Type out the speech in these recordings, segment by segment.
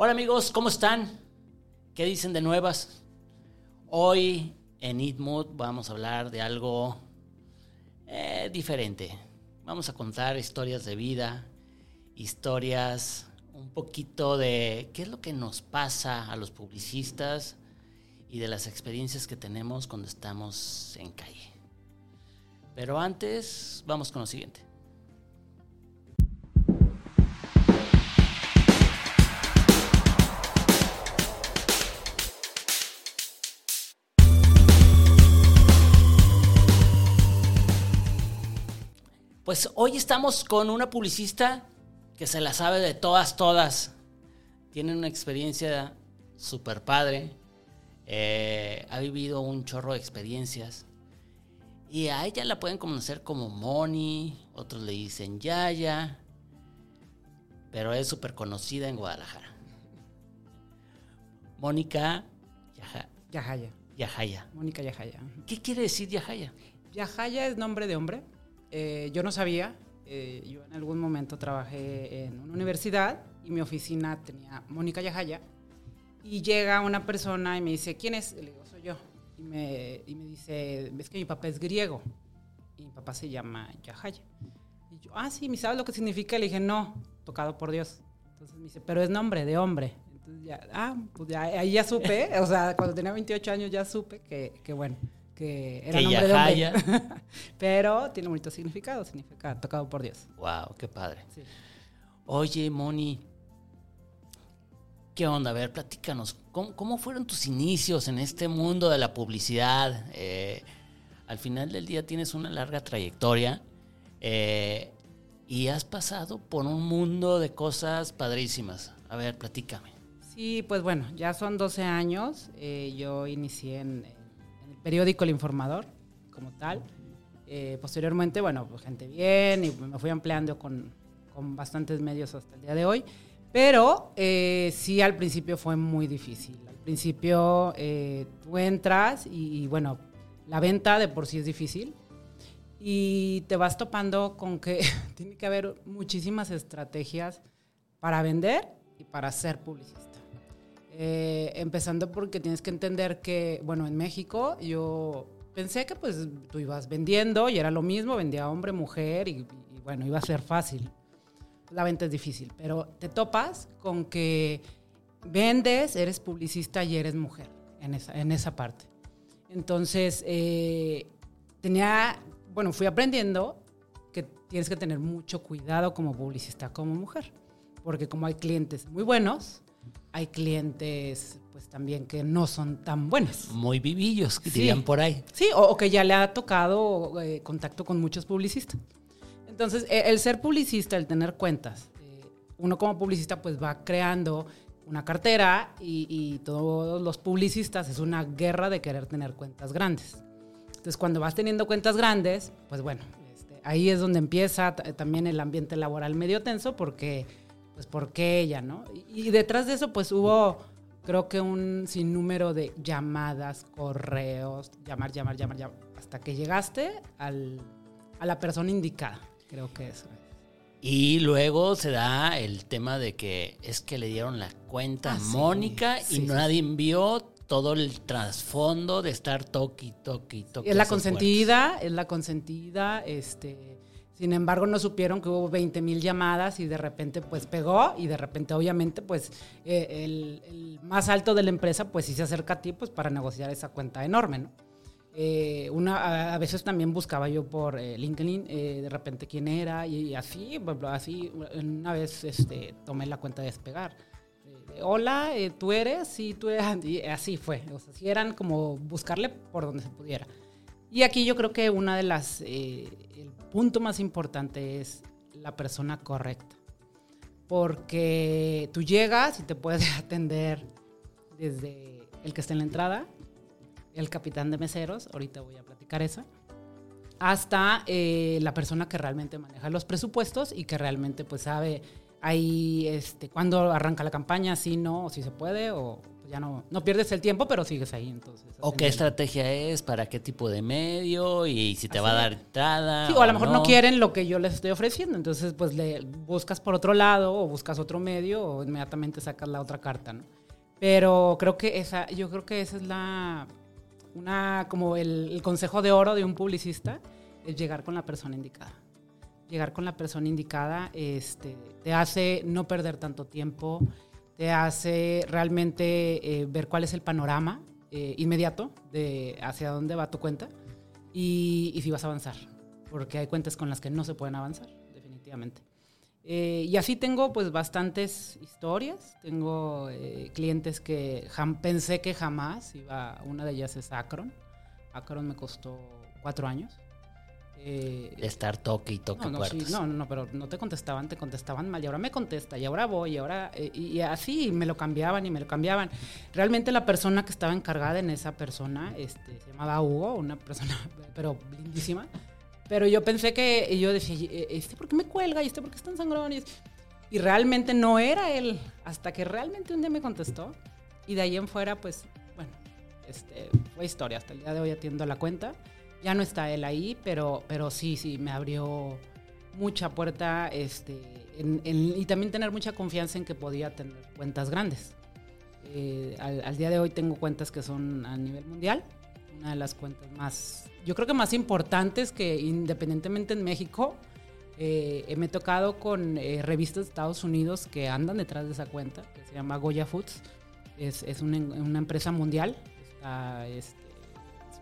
Hola amigos, ¿cómo están? ¿Qué dicen de nuevas? Hoy en Eat Mood vamos a hablar de algo eh, diferente. Vamos a contar historias de vida, historias un poquito de qué es lo que nos pasa a los publicistas y de las experiencias que tenemos cuando estamos en calle. Pero antes, vamos con lo siguiente. Pues hoy estamos con una publicista que se la sabe de todas, todas. Tiene una experiencia súper padre. Eh, ha vivido un chorro de experiencias. Y a ella la pueden conocer como Moni, otros le dicen Yaya, pero es súper conocida en Guadalajara. Mónica Yajaya. Yajaya. Mónica Yajaya. ¿Qué quiere decir Yajaya? Yajaya es nombre de hombre. Eh, yo no sabía. Eh, yo en algún momento trabajé en una universidad y mi oficina tenía Mónica Yajaya. Y llega una persona y me dice, ¿quién es? Le digo, soy yo. Y me, y me dice, ves que mi papá es griego. Y mi papá se llama Yajaya. Y yo, ah, sí, ¿me sabes lo que significa? Le dije, no, tocado por Dios. Entonces me dice, pero es nombre de hombre. Entonces ya, ah, pues ya, ahí ya supe. o sea, cuando tenía 28 años ya supe que, que bueno, que era Que nombre de hombre. Pero tiene bonito significado, significa tocado por Dios. Wow, qué padre. Sí. Oye, Moni, ¿qué onda? A ver, platícanos. ¿Cómo, cómo fueron tus inicios en este mundo de la publicidad? Eh, al final del día tienes una larga trayectoria eh, y has pasado por un mundo de cosas padrísimas. A ver, platícame. Sí, pues bueno, ya son 12 años. Eh, yo inicié en, periódico El Informador, como tal. Eh, posteriormente, bueno, pues gente bien y me fui ampliando con, con bastantes medios hasta el día de hoy. Pero eh, sí, al principio fue muy difícil. Al principio eh, tú entras y, y, bueno, la venta de por sí es difícil. Y te vas topando con que tiene que haber muchísimas estrategias para vender y para ser publicista. Eh, empezando porque tienes que entender que, bueno, en México yo pensé que pues tú ibas vendiendo y era lo mismo, vendía hombre, mujer y, y bueno, iba a ser fácil. La venta es difícil, pero te topas con que vendes, eres publicista y eres mujer en esa, en esa parte. Entonces, eh, tenía, bueno, fui aprendiendo que tienes que tener mucho cuidado como publicista, como mujer, porque como hay clientes muy buenos, hay clientes pues también que no son tan buenos. Muy vivillos, que Sí. dirían por ahí. Sí, o, o que ya le ha tocado eh, contacto con muchos publicistas. Entonces, eh, el ser publicista, el tener cuentas, eh, uno como publicista pues va creando una cartera y, y todos los publicistas es una guerra de querer tener cuentas grandes. Entonces, cuando vas teniendo cuentas grandes, pues bueno, este, ahí es donde empieza también el ambiente laboral medio tenso porque, pues, ¿por qué ella, no? Y, y detrás de eso, pues hubo, creo que un sinnúmero de llamadas, correos, llamar, llamar, llamar, llamar, hasta que llegaste al, a la persona indicada. Creo que eso es. Y luego se da el tema de que es que le dieron la cuenta Ah, a sí. Mónica Sí, y sí, nadie vio todo el trasfondo de estar toqui, toqui, toqui. Es la consentida, es la consentida, este... Sin embargo, no supieron que hubo 20 mil llamadas y de repente pues pegó y de repente obviamente pues eh, el, el más alto de la empresa pues sí se acerca a ti pues para negociar esa cuenta enorme, ¿no? Eh, una, a, veces también buscaba yo por eh, LinkedIn eh, de repente quién era y, así, así una vez este, tomé la cuenta de despegar. Eh, Hola, eh, tú eres, sí, tú eres, y así fue. O sea, sí eran como buscarle por donde se pudiera. Y aquí yo creo que una de las, punto más importante es la persona correcta. Porque tú llegas y te puedes atender desde el que está en la entrada, el capitán de meseros, ahorita voy a platicar eso, hasta eh, la persona que realmente maneja los presupuestos y que realmente pues sabe ahí este, cuándo arranca la campaña, si no, o si se puede, o ya no, no pierdes el tiempo, pero sigues ahí. Entonces, ¿O qué estrategia es? ¿Para qué tipo de medio? ¿Y si te va a dar entrada? Sí, o a lo mejor no. quieren lo que yo les estoy ofreciendo. Entonces, pues le buscas por otro lado o buscas otro medio o inmediatamente sacas la otra carta, ¿no? Pero creo que esa, yo creo que esa es la, una, como el, el consejo de oro de un publicista, es llegar con la persona indicada llegar con la persona indicada este, te hace no perder tanto tiempo, te hace realmente eh, ver cuál es el panorama eh, inmediato de hacia dónde va tu cuenta y, y, si vas a avanzar, porque hay cuentas con las que no se pueden avanzar, definitivamente. Eh, y así tengo pues bastantes historias, tengo clientes que pensé que jamás iba, una de ellas es Akron, Akron me costó cuatro años, eh, Estar toque y toque no, no, puertas. Sí, no, no, pero no te contestaban, te contestaban mal. Y ahora me contesta, y ahora voy, y ahora. Eh, y así me lo cambiaban y me lo cambiaban. Realmente la persona que estaba encargada en esa persona este, se llamaba Hugo, una persona, pero lindísima. Pero yo pensé que. Y yo decía, ¿este por qué me cuelga? ¿Y este por qué está en sangrón? Y, y realmente no era él. Hasta que realmente un día me contestó. Y de ahí en fuera, pues, bueno, este, fue historia. Hasta el día de hoy atiendo la cuenta. Ya no está él ahí, pero, pero sí, sí, me abrió mucha puerta este, en, en, y también tener mucha confianza en que podía tener cuentas grandes. Eh, al, al, día de hoy tengo cuentas que son a nivel mundial, una de las cuentas más, yo creo que más importantes que independientemente en México, eh, me he tocado con eh, revistas de Estados Unidos que andan detrás de esa cuenta, que se llama Goya Foods, es, es una, una, empresa mundial, está, este,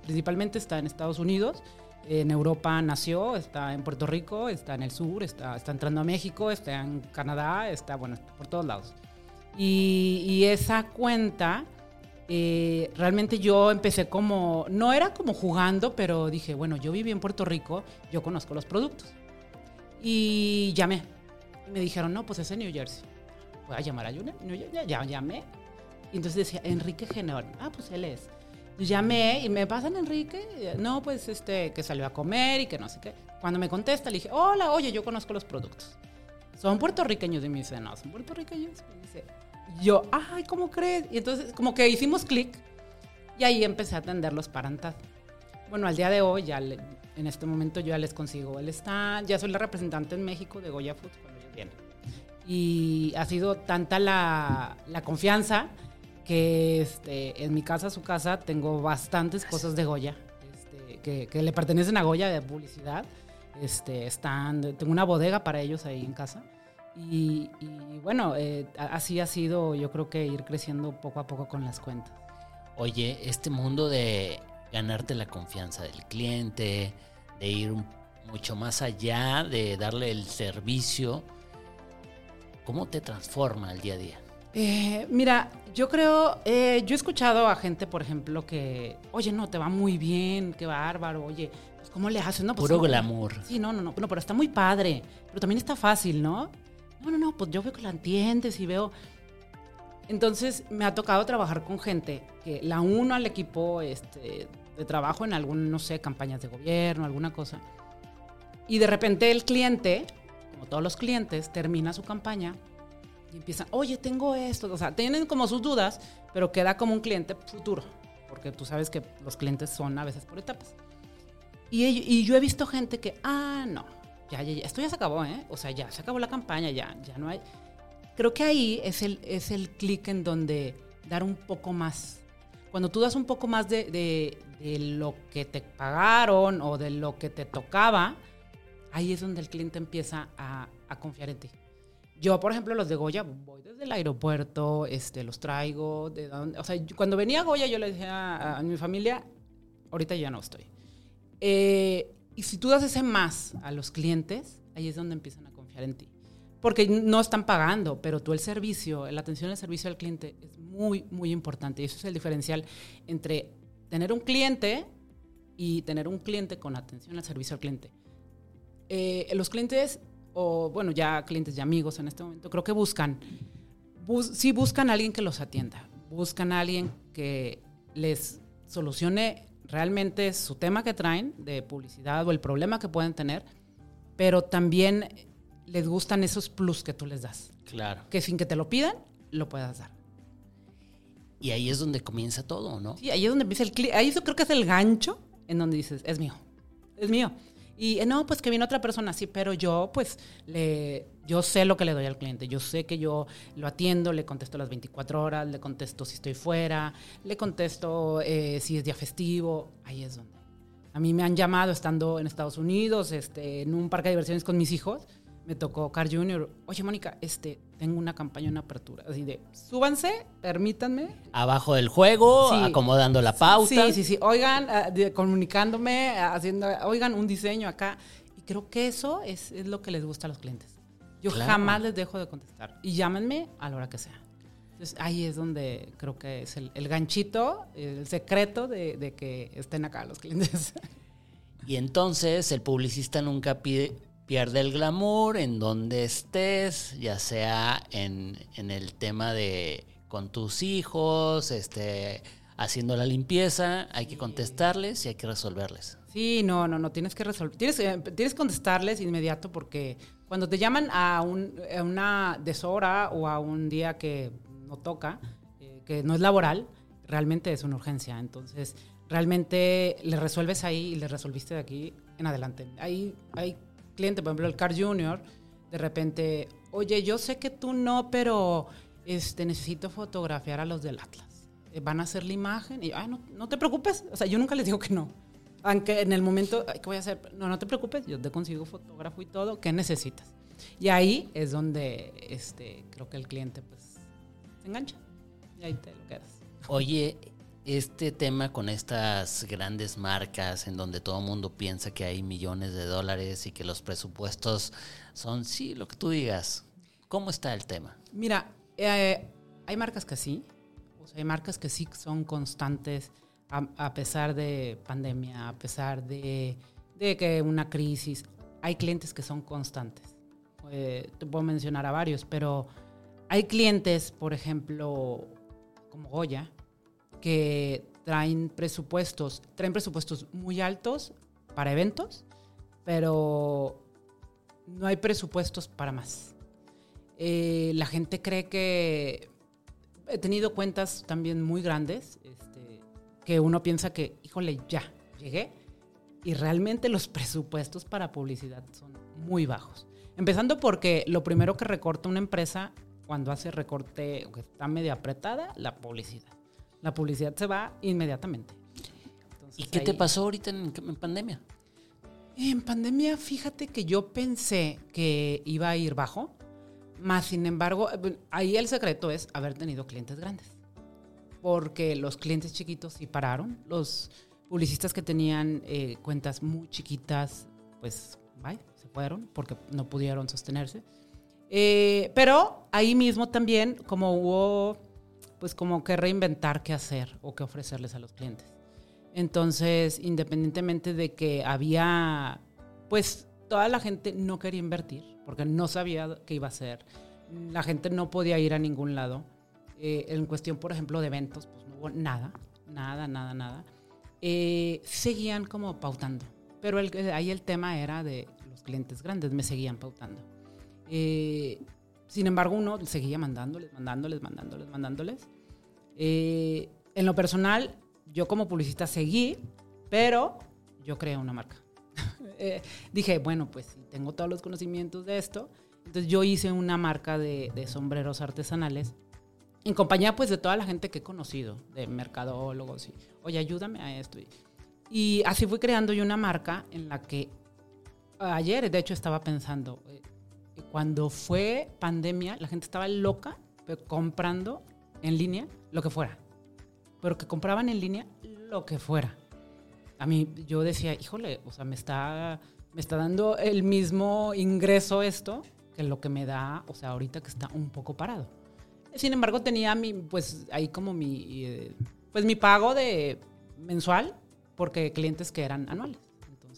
principalmente está en Estados Unidos, en Europa nació, está en Puerto Rico, está en el sur, está, entrando a México, está en Canadá, está, bueno, por todos lados. Y, esa cuenta, eh, realmente yo empecé como, no era como jugando, pero dije, bueno, yo viví en Puerto Rico, yo conozco los productos. Y llamé. Y me dijeron, no, pues es en New Jersey. Voy a llamar a New Jersey. Ya llamé. Y entonces decía, Enrique Genor. Ah, pues él es llamé y me pasan Enrique, no, pues este, que salió a comer y que no sé qué. Cuando me contesta, le dije, hola, oye, yo conozco los productos. Son puertorriqueños. Y me dice, no, son puertorriqueños. Y dice, yo, ay, ¿cómo crees? Y entonces, como que hicimos clic y ahí empecé a atenderlos para ANTAD. Bueno, al día de hoy, ya le, en este momento yo ya les consigo el stand, ya soy la representante en México de Goya Foods cuando ellos vienen. Y ha sido tanta la, la confianza que este, en mi casa, su casa, tengo bastantes cosas de Goya este, que, que, le pertenecen a Goya de publicidad. Este, están, tengo una bodega para ellos ahí en casa. Y, y bueno, eh, así ha sido, yo creo que ir creciendo poco a poco con las cuentas. Oye, este mundo de ganarte la confianza del cliente, de ir mucho más allá, de darle el servicio, ¿cómo te transforma el día a día? Eh, mira, yo creo, eh, yo he escuchado a gente, por ejemplo, que, oye, no, te va muy bien, qué bárbaro, oye, pues ¿cómo le haces? No, pues, Puro no, glamour. Sí, no, no, no, no, pero está muy padre, pero también está fácil, ¿no? No, no, no, pues yo veo que la entiendes y veo... Entonces me ha tocado trabajar con gente que la uno al equipo este, de trabajo en algún, no sé, campañas de gobierno, alguna cosa. Y de repente el cliente, como todos los clientes, termina su campaña empiezan, oye, tengo esto. O sea, tienen como sus dudas, pero queda como un cliente futuro, porque tú sabes que los clientes son a veces por etapas. Y, y yo he visto gente que, ah, no, ya, ya, ya, esto ya se acabó, ¿eh? O sea, ya se acabó la campaña, ya, ya no hay. Creo que ahí es el, es el clic en donde dar un poco más. Cuando tú das un poco más de, de, de lo que te pagaron o de lo que te tocaba, ahí es donde el cliente empieza a, a confiar en ti. Yo, por ejemplo, los de Goya, voy desde el aeropuerto, este, los traigo, de donde, o sea, cuando venía a Goya yo le decía a, a mi familia, ahorita ya no estoy. Eh, y si tú das ese más a los clientes, ahí es donde empiezan a confiar en ti. Porque no están pagando, pero tú el servicio, la atención al servicio al cliente es muy, muy importante. Y eso es el diferencial entre tener un cliente y tener un cliente con atención al servicio al cliente. Eh, los clientes o bueno, ya clientes y amigos en este momento, creo que buscan, bus, sí buscan a alguien que los atienda, buscan a alguien que les solucione realmente su tema que traen de publicidad o el problema que pueden tener, pero también les gustan esos plus que tú les das. Claro. Que sin que te lo pidan, lo puedas dar. Y ahí es donde comienza todo, ¿no? Sí, ahí es donde empieza el cliente. Ahí yo creo que es el gancho en donde dices, es mío, es mío. Y eh, no, pues que viene otra persona, sí, pero yo pues le, yo sé lo que le doy al cliente, yo sé que yo lo atiendo, le contesto las 24 horas, le contesto si estoy fuera, le contesto eh, si es día festivo, ahí es donde. A mí me han llamado estando en Estados Unidos, este, en un parque de diversiones con mis hijos, me tocó Car Junior. Oye, Mónica, este, tengo una campaña en apertura. Así de, súbanse, permítanme. Abajo del juego, acomodando la pauta. Sí, sí, sí. Oigan, ah, comunicándome, haciendo, oigan, un diseño acá. Y creo que eso es, lo que les gusta a los clientes. Yo jamás les dejo de contestar. Y llámenme a la hora que sea. Entonces ahí es donde creo que es el, ganchito, el secreto de, de que estén acá los clientes. Y entonces el publicista nunca pide, pierde el glamour en donde estés, ya sea en, el tema de con tus hijos, este, haciendo la limpieza, hay que contestarles y hay que resolverles. Sí, no, no, no, tienes que resolver, tienes, eh, tienes que contestarles inmediato porque cuando te llaman a, un, una deshora o a un día que no toca, eh, que no es laboral, realmente es una urgencia. Entonces, realmente le resuelves ahí y le resolviste de aquí en adelante. Hay, hay cliente, por ejemplo, el Car Junior, de repente, oye, yo sé que tú no, pero este, necesito fotografiar a los del Atlas. Eh, van a hacer la imagen y, ay, no, no te preocupes. O sea, yo nunca les digo que no. Aunque en el momento, ¿qué voy a hacer? No, no te preocupes, yo te consigo fotógrafo y todo. ¿Qué necesitas? Y ahí es donde este, creo que el cliente pues se engancha y ahí te lo quedas. Oye, este tema con estas grandes marcas en donde todo el mundo piensa que hay millones de dólares y que los presupuestos son, sí, lo que tú digas. ¿Cómo está el tema? Mira, eh, hay marcas que sí, o sea, hay marcas que sí son constantes a, pesar de pandemia, a pesar de, que una crisis. Hay clientes que son constantes. Eh, te puedo mencionar a varios, pero hay clientes, por ejemplo, como Goya, que traen presupuestos, traen presupuestos muy altos para eventos, pero no hay presupuestos para más. Eh, la gente cree que he tenido cuentas también muy grandes, este, que uno piensa que, híjole, ya, llegué, y realmente los presupuestos para publicidad son muy bajos. Empezando porque lo primero que recorta una empresa cuando hace recorte, que está medio apretada, la publicidad la publicidad se va inmediatamente. ¿Y qué te pasó ahorita en, pandemia? En pandemia, fíjate que yo pensé que iba a ir bajo, más sin embargo, eh, ahí el secreto es haber tenido clientes grandes. Porque los clientes chiquitos sí pararon, los publicistas que tenían eh, cuentas muy chiquitas, pues, bye, se fueron porque no pudieron sostenerse. Eh, pero ahí mismo también, como hubo pues como que reinventar qué hacer o qué ofrecerles a los clientes. Entonces, independientemente de que había, pues toda la gente no quería invertir porque no sabía qué iba a hacer. La gente no podía ir a ningún lado. Eh, en cuestión, por ejemplo, de eventos, pues no hubo nada, nada, nada, nada. Eh, seguían como pautando. Pero el, ahí el tema era de los clientes grandes, me seguían pautando. Eh, sin embargo, uno seguía mandándoles, mandándoles, mandándoles, mandándoles. Eh, en lo personal, yo como publicista seguí, pero yo creé una marca. Eh, dije, bueno, pues tengo todos los conocimientos de esto. Entonces yo hice una marca de, sombreros artesanales en compañía pues de toda la gente que he conocido, de mercadólogos y, oye, ayúdame a esto. Y, así fui creando yo una marca en la que ayer, de hecho, estaba pensando, cuando fue pandemia, la gente estaba loca comprando en línea lo que fuera. Pero que compraban en línea lo que fuera. A mí yo decía, híjole, o sea, me está, me está dando el mismo ingreso esto que lo que me da, o sea, ahorita que está un poco parado. Sin embargo, tenía mi, pues ahí como mi, eh, pues mi pago de mensual, porque clientes que eran anuales.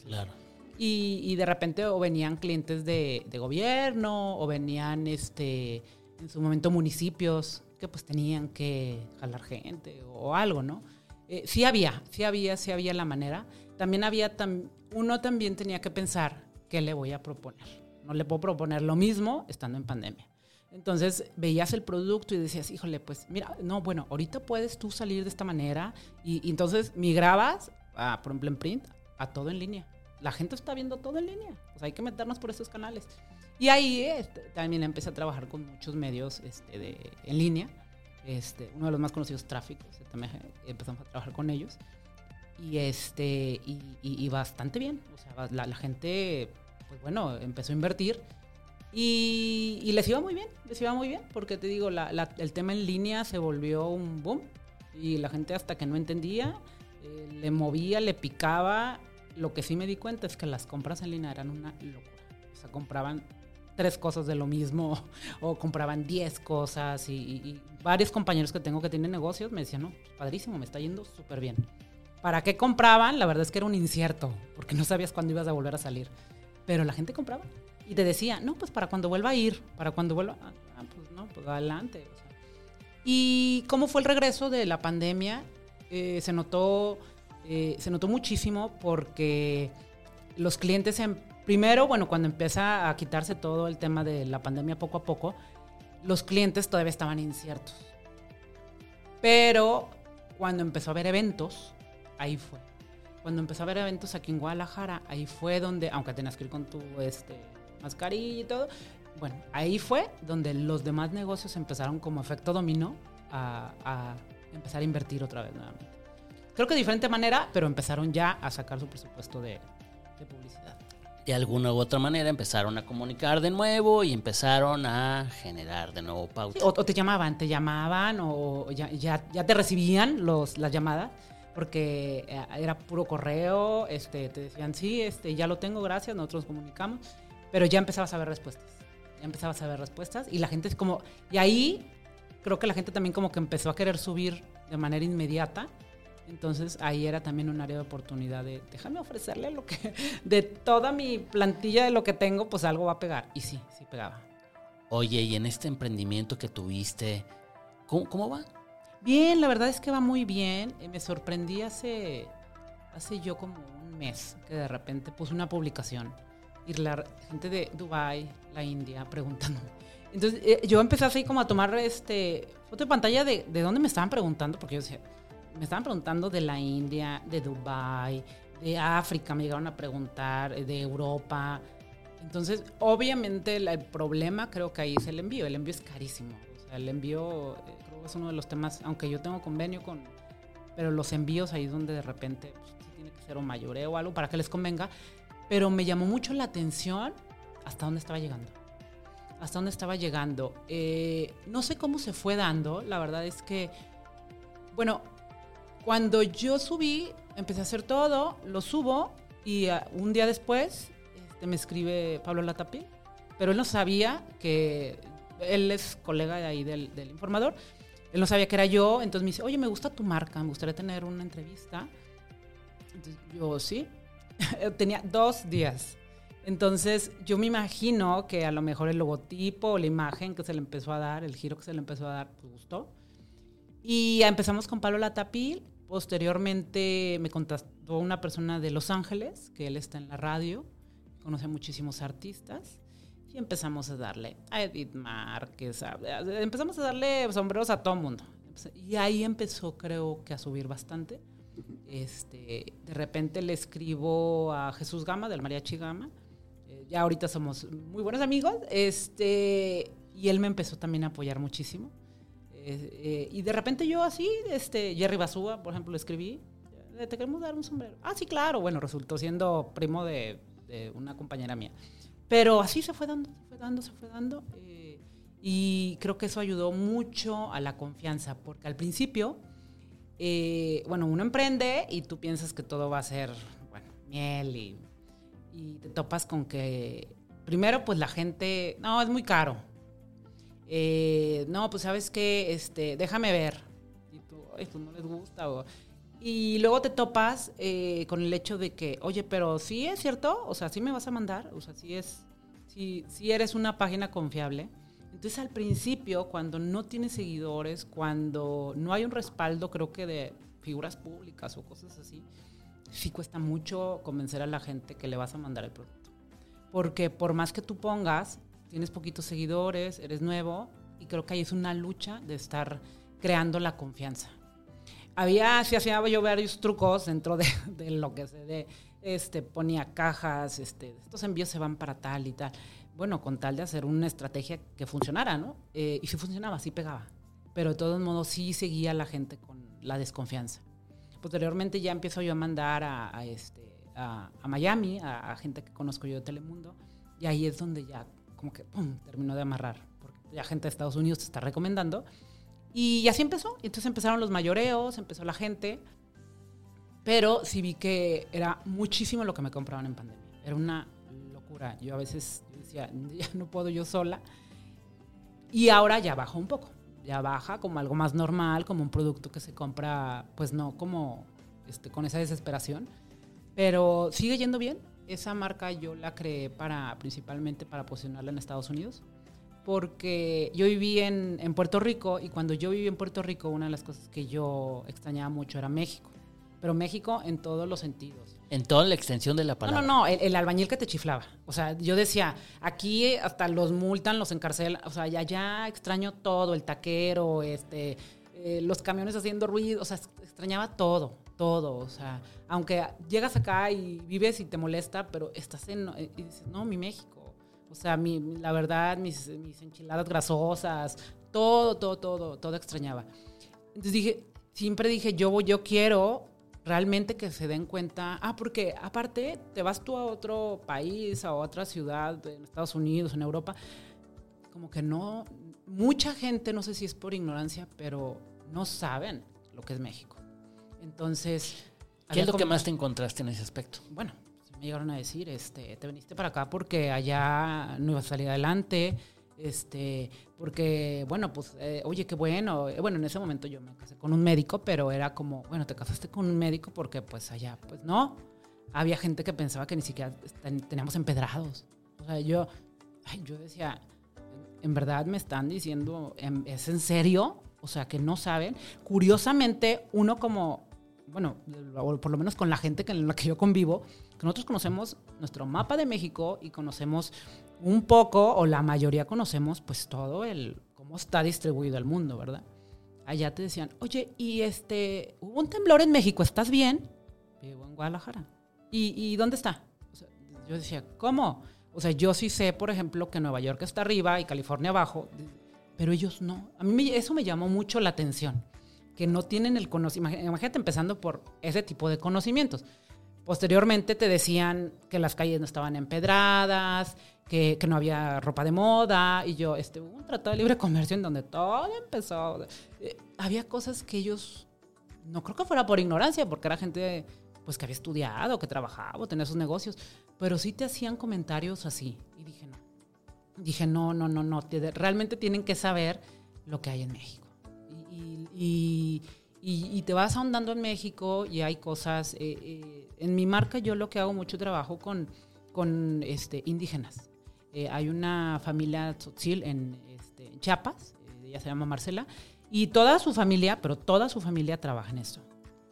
claro. Y, de repente o venían clientes de, gobierno o venían este, en su momento municipios que pues tenían que jalar gente o algo, ¿no? Eh, sí había, sí había, sí había la manera. También había, uno también tenía que pensar qué le voy a proponer. No le puedo proponer lo mismo estando en pandemia. Entonces veías el producto y decías, híjole, pues mira, no, bueno, ahorita puedes tú salir de esta manera y, y entonces migrabas, a, por ejemplo, en print, a todo en línea. La gente está viendo todo en línea, pues hay que meternos por esos canales. Y ahí este, también empecé a trabajar con muchos medios este, de, en línea. Este, uno de los más conocidos, Tráficos, también empezamos a trabajar con ellos. Y, este, y, y, y bastante bien. O sea, la, la, gente, pues bueno, empezó a invertir. Y, y, les iba muy bien, les iba muy bien, porque te digo, la, la, el tema en línea se volvió un boom. Y la gente hasta que no entendía, eh, le movía, le picaba. Lo que sí me di cuenta es que las compras en línea eran una locura. O sea, compraban tres cosas de lo mismo o compraban diez cosas y, varios compañeros que tengo que tienen negocios me decían, no, padrísimo, me está yendo súper bien. ¿Para qué compraban? La verdad es que era un incierto, porque no sabías cuándo ibas a volver a salir. Pero la gente compraba y te decía, no, pues para cuando vuelva a ir, para cuando vuelva, ah, pues no, pues adelante. O. ¿Y cómo fue el regreso de la pandemia? Eh, se, notó, eh, se notó muchísimo porque los clientes en Primero, bueno, cuando empieza a quitarse todo el tema de la pandemia poco a poco, los clientes todavía estaban inciertos. Pero cuando empezó a haber eventos, ahí fue. Cuando empezó a haber eventos aquí en Guadalajara, ahí fue donde, aunque tenías que ir con tu este, mascarilla y todo, bueno, ahí fue donde los demás negocios empezaron como efecto dominó a, a empezar a invertir otra vez nuevamente. Creo que de diferente manera, pero empezaron ya a sacar su presupuesto de, de publicidad de alguna u otra manera empezaron a comunicar de nuevo y empezaron a generar de nuevo pauta. Sí, o, o, te llamaban, te llamaban o ya, ya, ya te recibían los, las llamadas porque eh, era puro correo, este, te decían, sí, este, ya lo tengo, gracias, nosotros comunicamos, pero ya empezabas a ver respuestas, ya empezabas a ver respuestas y la gente es como, y ahí creo que la gente también como que empezó a querer subir de manera inmediata entonces ahí era también un área de oportunidad de déjame ofrecerle lo que de toda mi plantilla de lo que tengo, pues algo va a pegar. Y sí, sí pegaba. Oye, y en este emprendimiento que tuviste, ¿cómo, cómo va? Bien, la verdad es que va muy bien. Me sorprendí hace, hace yo como un mes que de repente puse una publicación y la gente de Dubai, la India, preguntándome. Entonces eh, yo empecé así como a tomar este foto de pantalla de, de dónde me estaban preguntando, porque yo decía, me estaban preguntando de la India, de Dubai, de África, me llegaron a preguntar, de Europa. Entonces, obviamente el, problema creo que ahí es el envío. El envío es carísimo. O sea, el envío eh, creo que es uno de los temas, aunque yo tengo convenio con, pero los envíos ahí es donde de repente pues, tiene que ser un mayoreo o algo para que les convenga. Pero me llamó mucho la atención hasta dónde estaba llegando. Hasta dónde estaba llegando. Eh, no sé cómo se fue dando. La verdad es que, bueno, cuando yo subí, empecé a hacer todo, lo subo y uh, un día después este, me escribe Pablo Latapí, pero él no sabía que él es colega de ahí del, del, informador. Él no sabía que era yo, entonces me dice, oye, me gusta tu marca, me gustaría tener una entrevista. Entonces yo, sí. Tenía dos días. Entonces yo me imagino que a lo mejor el logotipo, la imagen que se le empezó a dar, el giro que se le empezó a dar, pues gustó. Y empezamos con Pablo Latapil Posteriormente me contactó una persona de Los Ángeles, que él está en la radio, conoce a muchísimos artistas, y empezamos a darle a Edith Márquez, empezamos a darle sombreros a todo mundo. Y ahí empezó, creo que, a subir bastante. Este, de repente le escribo a Jesús Gama, del Mariachi Gama. Eh, ya ahorita somos muy buenos amigos. Este, y él me empezó también a apoyar muchísimo. Eh, y de repente yo así, este, Jerry Basúa, por ejemplo, le escribí, te queremos dar un sombrero. Ah, sí, claro. Bueno, resultó siendo primo de, de una compañera mía. Pero así se fue dando, se fue dando, se fue dando. Eh, y creo que eso ayudó mucho a la confianza, porque al principio, eh, bueno, uno emprende y tú piensas que todo va a ser, bueno, miel y, y te topas con que, primero, pues la gente, no, es muy caro eh, no, pues sabes que, este, déjame ver. Y pues luego te topas eh, con el hecho de que, oye, pero sí es cierto, o sea, sí me vas a mandar, o sea, sí es, sí, sí eres una página confiable. Entonces al principio, cuando no tienes seguidores, cuando no hay un respaldo, creo que de figuras públicas o cosas así, sí cuesta mucho convencer a la gente que le vas a mandar el producto. Porque por más que tú pongas, tienes poquitos seguidores, eres nuevo y creo que ahí es una lucha de estar creando la confianza. Había, si hacía yo varios trucos dentro de, de lo que se de, este, ponía cajas, este, estos envíos se van para tal y tal. Bueno, con tal de hacer una estrategia que funcionara, ¿no? Eh, y si funcionaba, sí pegaba. Pero de todos modos sí seguía la gente con la desconfianza. Posteriormente ya empiezo yo a mandar a, a este, a, a Miami, a, a, gente que conozco yo de Telemundo, y ahí es donde ya como que pum, terminó de amarrar, porque ya gente de Estados Unidos te está recomendando. Y así empezó. Entonces empezaron los mayoreos, empezó la gente, pero sí vi que era muchísimo lo que me compraban en pandemia. Era una locura. Yo a veces decía, ya no puedo yo sola. Y ahora ya baja un poco. Ya baja como algo más normal, como un producto que se compra, pues no como este, con esa desesperación. Pero sigue yendo bien. Esa marca yo la creé para, principalmente para posicionarla en Estados Unidos. Porque yo viví en, en Puerto Rico y cuando yo viví en Puerto Rico, una de las cosas que yo extrañaba mucho era México pero México en todos los sentidos. En toda la extensión de la palabra. No, no, no, el, el, albañil que te chiflaba. O sea, yo decía, aquí hasta los multan, los encarcelan. O sea, ya, ya extraño todo, el taquero, este, eh, los camiones haciendo ruido. O sea, extrañaba todo, todo. O sea, aunque llegas acá y vives y te molesta, pero estás en. Eh, y dices, no, mi México. O sea, mi, la verdad, mis, enchiladas grasosas, todo, todo, todo, todo extrañaba. Entonces dije, siempre dije, yo, yo quiero realmente que se den cuenta, ah, porque aparte te vas tú a otro país, a otra ciudad, en Estados Unidos, en Europa, como que no, mucha gente, no sé si es por ignorancia, pero no saben lo que es México. Entonces... ¿Qué es lo que más te encontraste en ese aspecto? Bueno, me llegaron a decir, este, te viniste para acá porque allá no ibas a salir adelante, este, porque, bueno, pues, eh, oye, qué bueno. Bueno, en ese momento yo me casé con un médico, pero era como, bueno, te casaste con un médico porque, pues, allá, pues, no. Había gente que pensaba que ni siquiera teníamos empedrados. O sea, yo, ay, yo decía, en verdad me están diciendo, ¿es en serio? O sea, que no saben. Curiosamente, uno como, bueno, por lo menos con la gente con la que yo convivo, que nosotros conocemos nuestro mapa de México y conocemos un poco, o la mayoría conocemos, pues todo el, cómo está distribuido el mundo, ¿verdad? Allá te decían, oye, y este, hubo un temblor en México, ¿estás bien? Vivo en Guadalajara. ¿Y, y dónde está? O sea, yo decía, ¿cómo? O sea, yo sí sé, por ejemplo, que Nueva York está arriba y California abajo, pero ellos no. A mí eso me llamó mucho la atención, que no tienen el conocimiento. Imagínate empezando por ese tipo de conocimientos. Posteriormente te decían que las calles no estaban empedradas, que, que, no había ropa de moda, y yo, este, un tratado de libre comercio en donde todo empezó. Eh, había cosas que ellos, no creo que fuera por ignorancia, porque era gente pues que había estudiado, que trabajaba, tenía sus negocios, pero sí te hacían comentarios así. Y dije, no. Dije, no, no, no, no. Realmente tienen que saber lo que hay en México. Y, y, y, te vas ahondando en México y hay cosas. Eh, eh, en mi marca, yo lo que hago mucho trabajo con, con este, indígenas. Eh, hay una familia tzotzil en, este, en Chiapas, eh, ella se llama Marcela, y toda su familia, pero toda su familia trabaja en esto.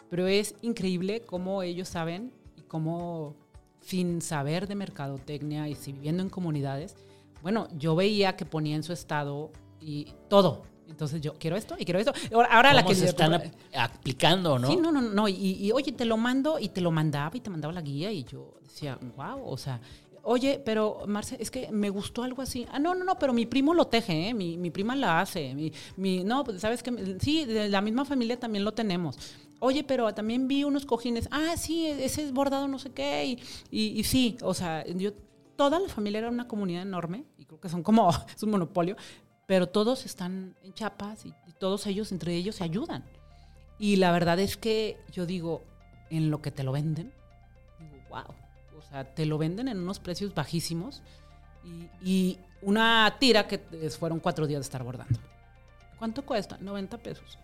Pero es increíble cómo ellos saben y cómo sin saber de mercadotecnia y si viviendo en comunidades, bueno, yo veía que ponía en su estado y todo. Entonces yo quiero esto y quiero esto. Ahora, ahora la que se están ap aplicando, ¿no? Sí, no, no, no. Y, y, oye, te lo mando y te lo mandaba y te mandaba la guía y yo decía, wow, o sea, oye, pero Marce, es que me gustó algo así. Ah, no, no, no, pero mi primo lo teje, ¿eh? mi, mi prima la hace. Mi, mi, no, pues, sabes que sí, de la misma familia también lo tenemos. Oye, pero también vi unos cojines. Ah, sí, ese es bordado no sé qué. Y, y, y sí, o sea, yo, toda la familia era una comunidad enorme y creo que son como, es un monopolio, pero todos están en chapas y, y todos ellos, entre ellos, se ayudan. Y la verdad es que yo digo, en lo que te lo venden, digo, wow. O sea, te lo venden en unos precios bajísimos y, y una tira que fueron cuatro días de estar bordando. ¿Cuánto cuesta? 90 pesos.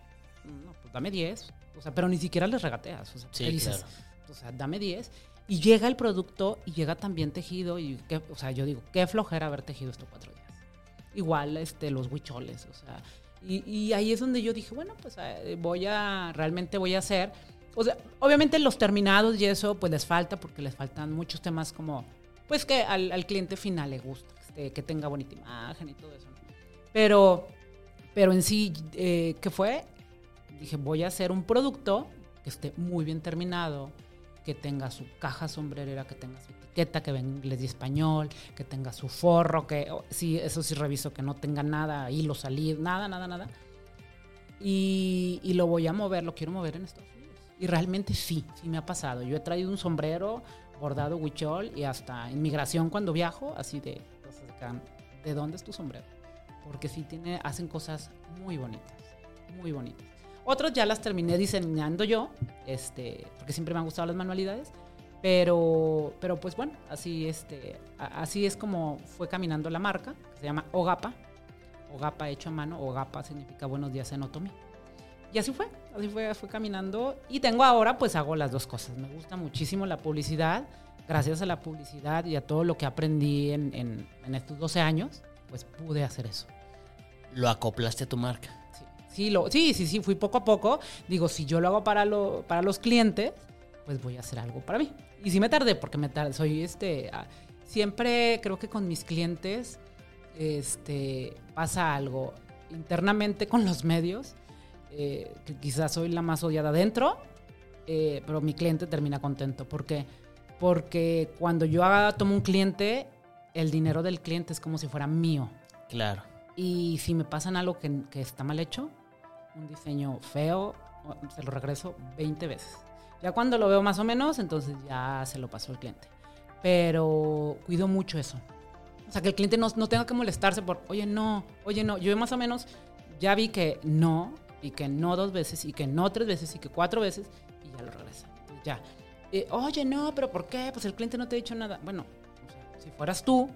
No, pues dame 10. O sea, pero ni siquiera les regateas. O sea, Sí, dices, claro. o sea, dame 10. Y llega el producto y llega también tejido. Y o sea, yo digo, qué flojera haber tejido estos cuatro días. Igual este, los huicholes, o sea. Y, ahí es donde yo dije, bueno, pues eh, voy a, realmente voy a hacer. O sea, obviamente los terminados y eso, pues les falta, porque les faltan muchos temas como, pues que al, cliente final le gusta, este, que tenga bonita imagen y todo eso. ¿no? Pero, pero en sí, eh, ¿qué fue? Dije, voy a hacer un producto que esté muy bien terminado, que tenga su caja sombrerera, que tenga su etiqueta, que venga en inglés y español, que tenga su forro, que oh, sí, eso sí reviso, que no tenga nada, hilo salir, nada, nada, nada. Y, y lo voy a mover, lo quiero mover en Estados Unidos. Y realmente sí, sí me ha pasado. Yo he traído un sombrero bordado huichol y hasta inmigración cuando viajo, así de, entonces, acá, ¿de dónde es tu sombrero? Porque sí tiene, hacen cosas muy bonitas, muy bonitas. Otros ya las terminé diseñando yo, este, porque siempre me han gustado las manualidades, pero, pero pues bueno, así, este, así es como fue caminando la marca, que se llama Ogapa, Ogapa hecho a mano, Ogapa significa buenos días en otomí. Y así fue, así fue, fue caminando. Y tengo ahora, pues hago las dos cosas. Me gusta muchísimo la publicidad. Gracias a la publicidad y a todo lo que aprendí en, en- en estos 12 años, pues pude hacer eso. Lo acoplaste a tu marca. Sí, sí, lo, sí, sí, sí, fui poco a poco. Digo, si yo lo hago para, lo, para los clientes, pues voy a hacer algo para mí. Y sí me tardé, porque me tardé, soy este, ah, siempre creo que con mis clientes, este, pasa algo internamente con los medios, eh, que quizás soy la más odiada adentro, eh, pero mi cliente termina contento. ¿Por qué? Porque cuando yo haga- tomo un cliente, el dinero del cliente es como si fuera mío. Claro. Y si me pasan algo que, que está mal hecho, un diseño feo, se lo regreso 20 veces. Ya cuando lo veo más o menos, entonces ya se lo paso al cliente. Pero cuido mucho eso. O sea, que el cliente no, no tenga que molestarse por, oye, no, oye, no. Yo más o menos ya vi que no, y que no dos veces, y que no tres veces, y que cuatro veces, y ya lo regresa. Ya. Oye, no, pero ¿por qué? Pues el cliente no te ha dicho nada. Bueno, si fueras tú,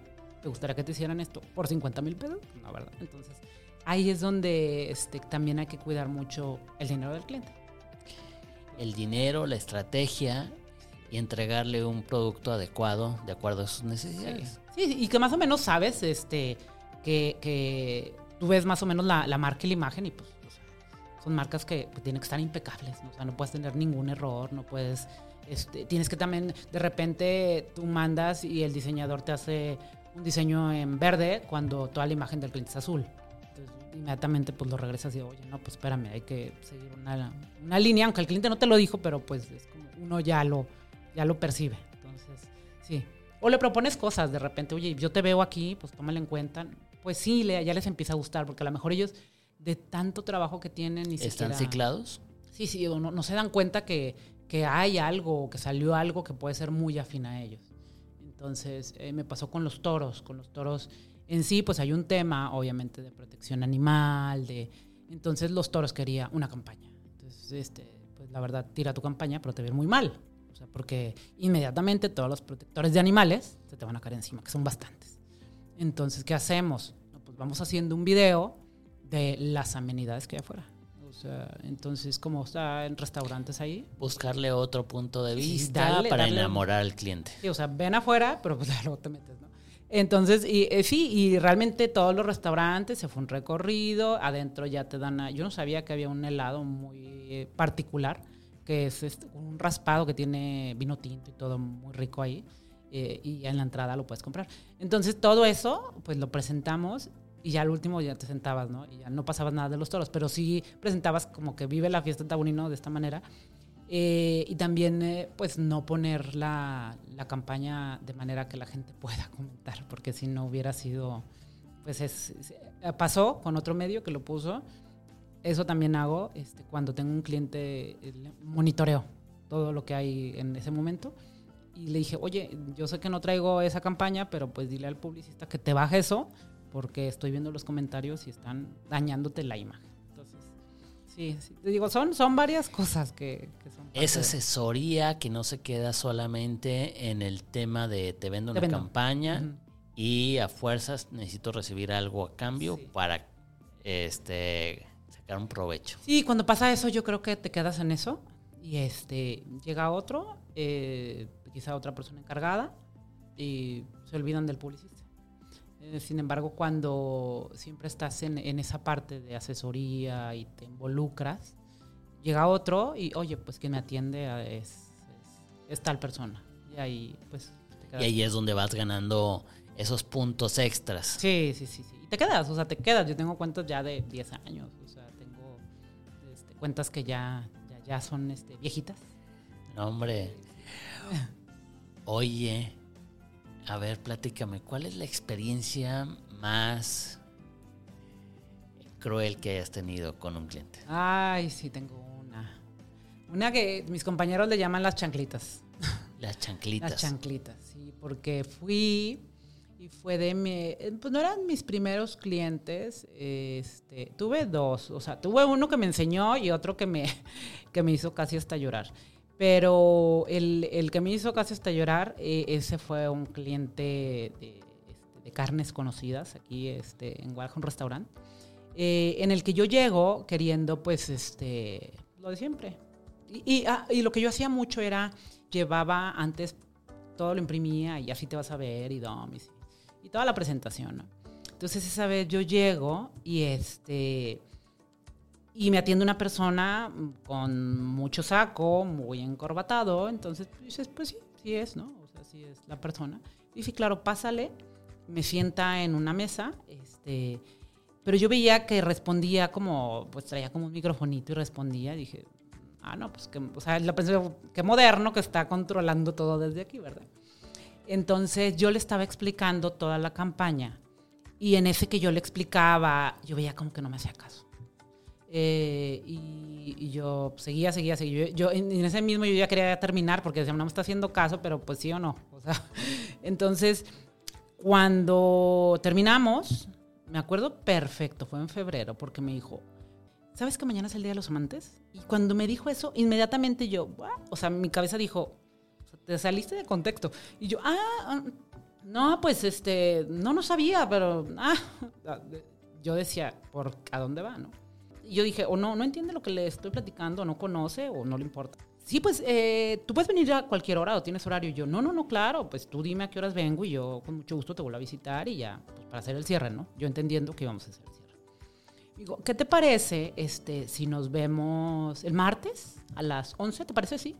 ¿te gustaría que te hicieran esto por 50 mil pesos? No, ¿verdad? Entonces, ahí es donde este, también hay que cuidar mucho el dinero del cliente. El dinero, la estrategia y entregarle un producto adecuado de acuerdo a sus necesidades. Sí, y que más o menos sabes este, que, que tú ves más o menos la, la marca y la imagen y pues o sea, son marcas que pues, tienen que estar impecables, ¿no? o sea, no puedes tener ningún error, no puedes, este, tienes que también, de repente tú mandas y el diseñador te hace un diseño en verde cuando toda la imagen del cliente es azul. Inmediatamente pues lo regresas y oye, no, pues espérame, hay que seguir una, una línea, aunque el cliente no te lo dijo, pero pues es como uno ya lo, ya lo percibe. Entonces, sí. O le propones cosas de repente, oye, yo te veo aquí, pues tómalo en cuenta. Pues sí, le, ya les empieza a gustar, porque a lo mejor ellos, de tanto trabajo que tienen, ni ¿Están siquiera- ciclados? Sí, sí, o no, no se dan cuenta que, que hay algo, que salió algo que puede ser muy afín a ellos. Entonces, eh, me pasó con los toros. Con los toros en sí, pues hay un tema, obviamente, de protección animal, de... Entonces, los toros quería una campaña. Entonces, este, pues la verdad, tira tu campaña, pero te ves muy mal. O sea, porque inmediatamente todos los protectores de animales se te van a caer encima, que son bastantes. Entonces, ¿qué hacemos? Pues vamos haciendo un video de las amenidades que hay afuera. O sea, entonces, como está en restaurantes ahí, Buscarle otro punto de Sí, vista para enamorar al cliente. Sí, o sea, ven afuera, pero pues luego te metes, ¿no? Entonces, y, eh, sí, y realmente todos los restaurantes se fue un recorrido, adentro ya te dan, a- yo no sabía que había un helado muy eh, particular, que es un raspado que tiene vino tinto y todo muy rico ahí, eh, y en la entrada lo puedes comprar. Entonces, todo eso, pues lo presentamos y ya al último ya te sentabas, ¿no? Y ya no pasabas nada de los toros, pero sí presentabas como que vive la fiesta taurino de esta manera. Eh, y también, eh, pues, no poner la, la campaña de manera que la gente pueda comentar, porque si no hubiera sido, pues, es, eh, pasó con otro medio que lo puso. Eso también hago este, cuando tengo un cliente, eh, monitoreo todo lo que hay en ese momento. Y le dije, oye, yo sé que no traigo esa campaña, pero pues dile al publicista que te baje eso, porque estoy viendo los comentarios y están dañándote la imagen. Sí, sí. Te digo, son, son varias cosas que, que son. Es de- asesoría que no se queda solamente en el tema de te vendo Te una vendo. campaña y a fuerzas necesito recibir algo a cambio Sí. para este sacar un provecho. Sí, cuando pasa eso, yo creo que te quedas en eso. Y este llega otro, eh, quizá otra persona encargada, y se olvidan del publicista. Eh, sin embargo, cuando siempre estás en, en esa parte de asesoría y te involucras, llega otro y, oye, pues quien me atiende ah, es, es, es tal persona. Y ahí, pues, te Y ahí es donde vas ganando esos puntos extras. Sí, sí, sí, sí. Y te quedas, o sea, te quedas. Yo tengo cuentas ya de 10 años, o sea, tengo este, cuentas que ya, ya, ya son este, viejitas. No, hombre. Oye, a ver, platícame, ¿cuál es la experiencia más cruel que hayas tenido con un cliente? Ay, sí, tengo una. Una que mis compañeros le llaman las chanclitas. Las chanclitas. Las chanclitas, sí, porque fui y fue de mi, pues no eran mis primeros clientes, este, tuve dos, o sea, tuve uno que me enseñó y otro que me, que me hizo casi hasta llorar. Pero el, el que me hizo casi hasta llorar, eh, ese fue un cliente de, este, de carnes conocidas aquí este, en Guadalajara, un restaurante, eh, en el que yo llego queriendo, pues, este, lo de siempre. Y, y, ah, y lo que yo hacía mucho era, llevaba antes, todo lo imprimía y así te vas a ver y domis y toda la presentación, ¿no? Entonces esa vez yo llego y este y me atiende una persona con mucho saco, muy encorbatado, entonces dices, pues sí, sí es, ¿no? O sea, sí es la persona. Y sí, claro, pásale, me sienta en una mesa, este, pero yo veía que respondía como, pues traía como un microfonito y respondía, dije, ah, no, pues que, o sea, la pensé, que moderno que está controlando todo desde aquí, ¿verdad? Entonces yo le estaba explicando toda la campaña y en ese que yo le explicaba, yo veía como que no me hacía caso. Eh, y, yo seguía, seguía, seguía. Yo, en, ese mismo yo ya quería terminar porque decía, no me está haciendo caso, pero pues sí o no. O sea, entonces, cuando terminamos, me acuerdo perfecto, fue en febrero, porque me dijo, ¿sabes que mañana es el Día de los Amantes? Y cuando me dijo eso, inmediatamente yo, o sea, mi cabeza dijo, te saliste de contexto. Y yo, ah, no, pues este, no, no sabía, pero, ah, yo decía, ¿por a dónde va, no? Yo dije, o no, no entiende lo que le estoy platicando, no conoce o no le importa. Sí, pues eh, tú puedes venir a cualquier hora o tienes horario. Y yo, no, no, no, claro, pues tú dime a qué horas vengo y yo con mucho gusto te vuelvo a visitar y ya, pues para hacer el cierre, ¿no? Yo entendiendo que íbamos a hacer el cierre. Digo, ¿qué te parece este, si nos vemos el martes a las 11? ¿Te parece así?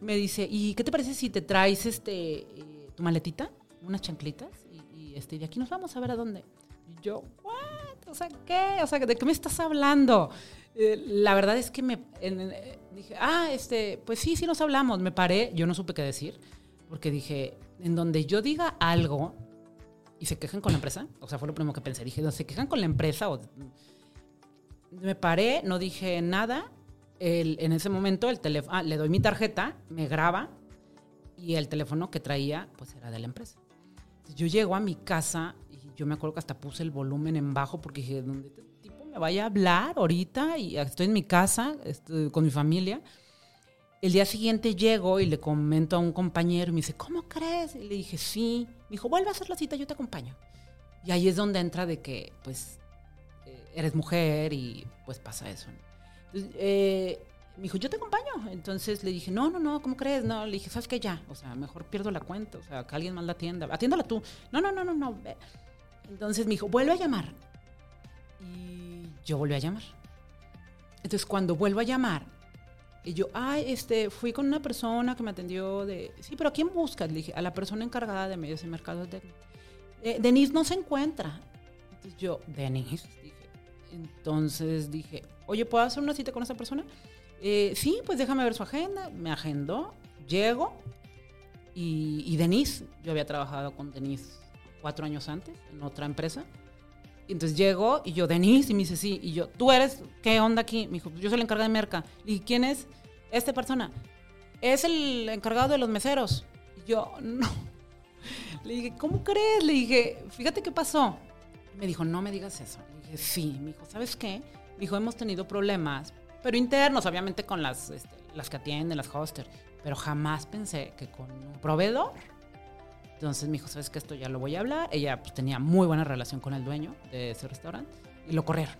me dice, ¿y qué te parece si te traes este eh, tu maletita, unas chanclitas? Y, y, este, de aquí nos vamos a ver a dónde. Y yo, ¿what? O sea, ¿qué? O sea, ¿de qué me estás hablando? Eh, la verdad es que me en, en, dije, ah, este, pues sí, sí nos hablamos. Me paré, yo no supe qué decir, porque dije, en donde yo diga algo y se quejan con la empresa, o sea, fue lo primero que pensé. Dije, ¿se quejan con la empresa? O, me paré, no dije nada el, en ese momento el teléfono, ah, le doy mi tarjeta, me graba y el teléfono que traía pues era de la empresa. Yo llego a mi casa yo me acuerdo que hasta puse el volumen en bajo porque dije, ¿dónde este tipo me vaya a hablar ahorita? Y estoy en mi casa estoy con mi familia. El día siguiente llego y le comento a un compañero y me dice, ¿cómo crees? Y le dije, sí. Me dijo, vuelve a hacer la cita, yo te acompaño. Y ahí es donde entra de que, pues, eh, eres mujer y pues pasa eso. Entonces, eh, me dijo, yo te acompaño. Entonces le dije, no, no, no, ¿cómo crees? No, le dije, ¿sabes qué? Ya, o sea, mejor pierdo la cuenta, o sea, que alguien más la atienda. Atiéndala tú. No, no, no, no, no. Entonces me dijo, vuelve a llamar. Y yo volví a llamar. Entonces cuando vuelvo a llamar, y yo, ay, este, fui con una persona que me atendió de, sí, pero ¿a quién buscas? Le dije, a la persona encargada de medios y mercados de... Eh, Denise no se encuentra. Entonces yo, Denise, dije. Entonces dije, oye, ¿puedo hacer una cita con esa persona? Eh, sí, pues déjame ver su agenda. Me agendó, llego y, y, Denise, yo había trabajado con Denise cuatro años antes en otra empresa. Y entonces llego y yo, Denise, y me dice, sí. Y yo, ¿tú eres qué onda aquí? Me dijo, yo soy el encargado de merca. ¿Y quién es esta persona? Es el encargado de los meseros. Y yo, no. Le dije, ¿cómo crees? Le dije, fíjate qué pasó. Me dijo, no me digas eso. Le dije, sí. Me dijo, ¿sabes qué? dijo, hemos tenido problemas, pero internos, obviamente con las, este, las que atienden, las hoster, pero jamás pensé que con un proveedor. Entonces me dijo, ¿sabes qué? Esto ya lo voy a hablar. Ella pues, tenía muy buena relación con el dueño de ese restaurante y lo corrieron.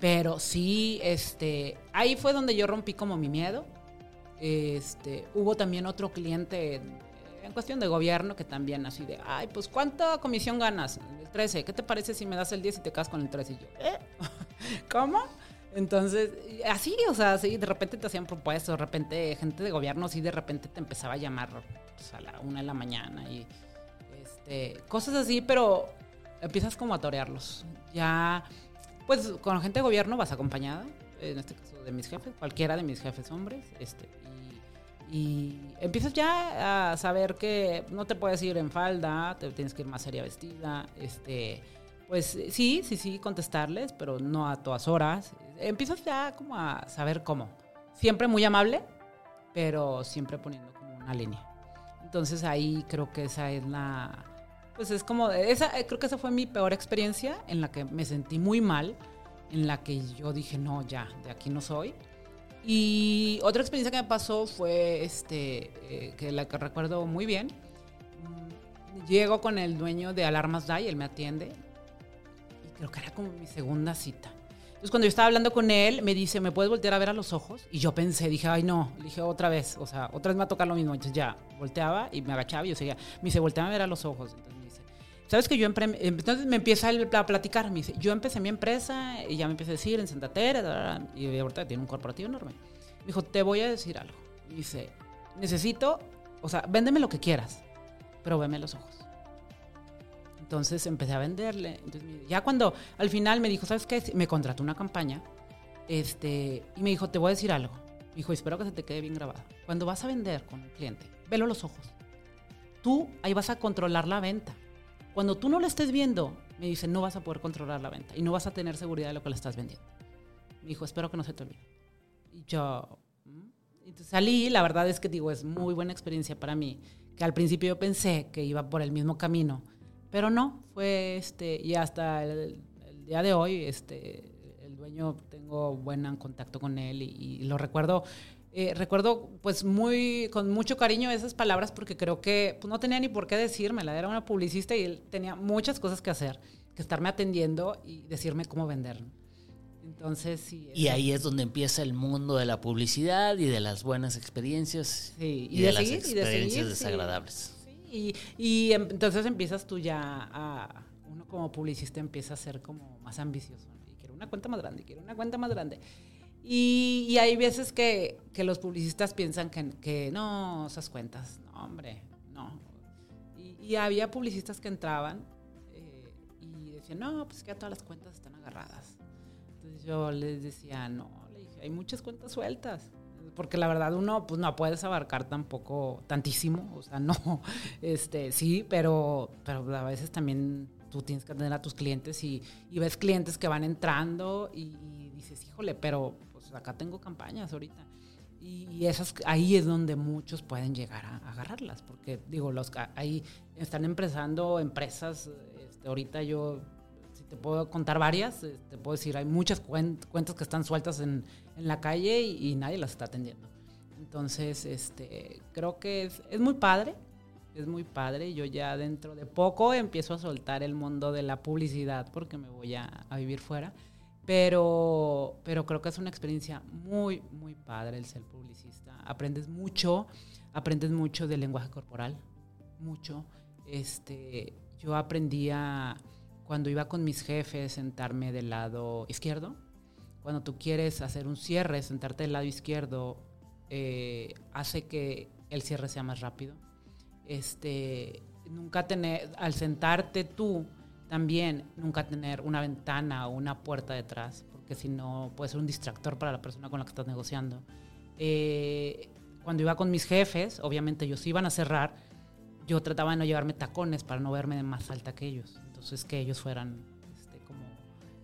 Pero sí, este, ahí fue donde yo rompí como mi miedo. Este, hubo también otro cliente en, cuestión de gobierno que también así de, ay, pues ¿cuánta comisión ganas? El 13, ¿qué te parece si me das el 10 y te casas con el 13? Y yo, ¿eh? ¿Cómo? Entonces, así, o sea, sí, de repente te hacían propuestas, de repente gente de gobierno, sí, de repente te empezaba a llamar pues, a la una de la mañana y, este, cosas así, pero empiezas como a torearlos. Ya, pues con gente de gobierno vas acompañada, en este caso de mis jefes, cualquiera de mis jefes hombres, este, y, y empiezas ya a saber que no te puedes ir en falda, te tienes que ir más seria vestida, este, pues sí, sí, sí, contestarles, pero no a todas horas. Empiezas ya como a saber cómo. Siempre muy amable, pero siempre poniendo como una línea. Entonces ahí creo que esa es la, pues es como, esa, creo que esa fue mi peor experiencia en la que me sentí muy mal, en la que yo dije, no, ya, de aquí no soy. Y otra experiencia que me pasó fue, este, eh, que la que recuerdo muy bien, mm, llego con el dueño de Alarmas DAI, él me atiende, y creo que era como mi segunda cita. Entonces, cuando yo estaba hablando con él, me dice, ¿me puedes voltear a ver a los ojos? Y yo pensé, dije, ay, no. Le dije, otra vez. O sea, otra vez me va a tocar lo mismo. Entonces, ya, volteaba y me agachaba y yo seguía. Me dice, volteame a ver a los ojos. Entonces, me dice, ¿sabes que yo Entonces, me empieza a platicar. Me dice, yo empecé mi empresa y ya me empieza a decir en Santa Teresa. Y ahorita tiene un corporativo enorme. Me dijo, te voy a decir algo. Me dice, necesito, o sea, véndeme lo que quieras, pero veme los ojos. Entonces empecé a venderle. Entonces, ya cuando al final me dijo, ¿sabes qué? Me contrató una campaña este, y me dijo, te voy a decir algo. Me dijo, espero que se te quede bien grabado. Cuando vas a vender con un cliente, velo los ojos. Tú ahí vas a controlar la venta. Cuando tú no lo estés viendo, me dice, no vas a poder controlar la venta y no vas a tener seguridad de lo que le estás vendiendo. Me dijo, espero que no se te olvide. Y yo, mm". entonces salí, la verdad es que digo, es muy buena experiencia para mí, que al principio yo pensé que iba por el mismo camino pero no, fue este, y hasta el, día de hoy, este, el dueño, tengo buen contacto con él y, lo recuerdo. Eh, recuerdo pues muy con mucho cariño esas palabras porque creo que pues, no tenía ni por qué decírmela, era una publicista y él tenía muchas cosas que hacer, que estarme atendiendo y decirme cómo vender. Entonces, sí. Y ahí es donde empieza el mundo de la publicidad y de las buenas experiencias y, de, las experiencias desagradables. Y, em, entonces empiezas tú ya a, uno como publicista empieza a ser como más ambicioso. Y quiero una cuenta más grande, quiero una cuenta más grande. Y, hay veces que, que, los publicistas piensan que, que, no, esas cuentas, no, hombre, no. Y, había publicistas que entraban eh, y decían, no, pues que todas las cuentas están agarradas. Entonces yo les decía, no, le dije, hay muchas cuentas sueltas porque la verdad uno pues no puedes abarcar tampoco tantísimo, o sea, no, este, sí, pero, pero a veces también tú tienes que atender a tus clientes y, ves clientes que van entrando y, dices, híjole, pero pues acá tengo campañas ahorita. Y, esas, ahí es donde muchos pueden llegar a, agarrarlas, porque digo, los ahí están empezando empresas, este, ahorita yo te puedo contar varias, eh, te puedo decir, hay muchas cuentas que están sueltas en, en la calle y, nadie las está atendiendo. Entonces, este, creo que es, es, muy padre, es muy padre. Yo ya dentro de poco empiezo a soltar el mundo de la publicidad porque me voy a, a vivir fuera. Pero, pero creo que es una experiencia muy, muy padre el ser publicista. Aprendes mucho, aprendes mucho del lenguaje corporal, mucho. Este, yo aprendía cuando iba con mis jefes, sentarme del lado izquierdo. Cuando tú quieres hacer un cierre, sentarte del lado izquierdo eh, hace que el cierre sea más rápido. Este, nunca tener, al sentarte tú, también nunca tener una ventana o una puerta detrás, porque si no puede ser un distractor para la persona con la que estás negociando. Eh, cuando iba con mis jefes, obviamente ellos iban a cerrar, yo trataba de no llevarme tacones para no verme más alta que ellos. Entonces que ellos fueran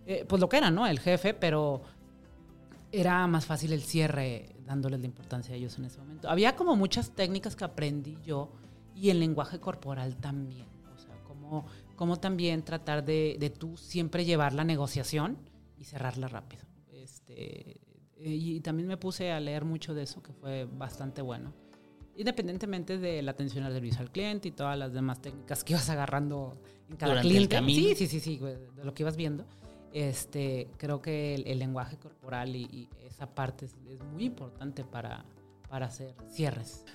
eh, pues lo que eran, ¿no? El jefe, pero era más fácil el cierre dándoles la importancia a ellos en ese momento. Había como muchas técnicas que aprendí yo y el lenguaje corporal también. O sea, como, como también tratar de, de tú siempre llevar la negociación y cerrarla rápido. Este, y también me puse a leer mucho de eso, que fue bastante bueno independientemente de la atención al servicio al cliente y todas las demás técnicas que ibas agarrando en cada cliente. Sí, sí, sí, sí, de lo que ibas viendo. Este, creo que el, lenguaje corporal y, esa parte es, muy importante para, para hacer cierres.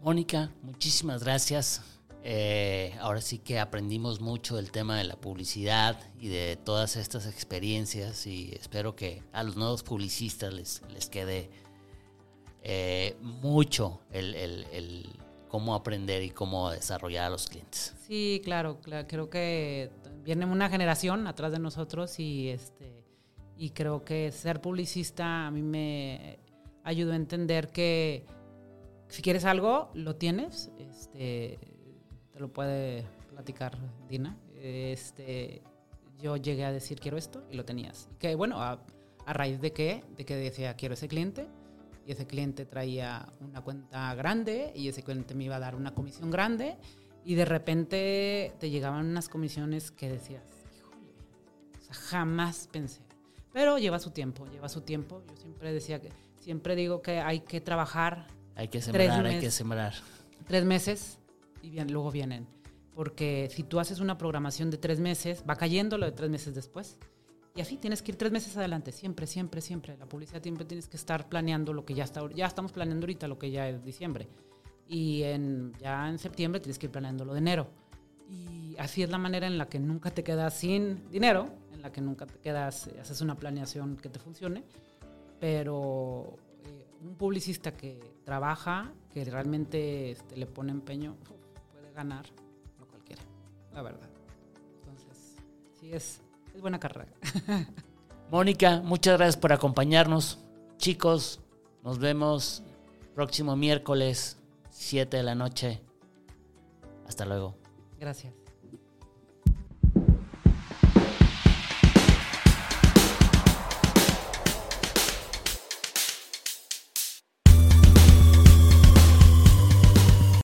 Mónica, muchísimas gracias. Eh, ahora sí que aprendimos mucho del tema de la publicidad y de todas estas experiencias y espero que a los nuevos publicistas les, les quede eh, mucho el, cómo aprender y cómo desarrollar a los clientes. Sí, claro, claro, creo que viene una generación atrás de nosotros y este y creo que ser publicista a mí me ayudó a entender que si quieres algo, lo tienes, este, te lo puede platicar Dina. Este, yo llegué a decir quiero esto y lo tenías. Que bueno, a, raíz de qué, de que decía quiero ese cliente y ese cliente traía una cuenta grande y ese cliente me iba a dar una comisión grande y de repente te llegaban unas comisiones que decías, híjole, o sea, jamás pensé. Pero lleva su tiempo, lleva su tiempo. Yo siempre decía que, siempre digo que hay que trabajar. Hay que sembrar, hay que sembrar. Tres meses y bien, luego vienen. Porque si tú haces una programación de tres meses, va cayendo lo de tres meses después. Y así tienes que ir tres meses adelante, siempre, siempre, siempre. La publicidad siempre tienes que estar planeando lo que ya está, ya estamos planeando ahorita lo que ya es diciembre. Y en, ya en septiembre tienes que ir planeando lo de enero. Y así es la manera en la que nunca te quedas sin dinero, en la que nunca te quedas, haces una planeación que te funcione. Pero eh, un publicista que trabaja, que realmente este, le pone empeño, puede ganar lo cualquiera, la verdad. Entonces, sí es, es buena carrera. Mónica, muchas gracias por acompañarnos. Chicos, nos vemos próximo miércoles, 7 de la noche. Hasta luego. Gracias.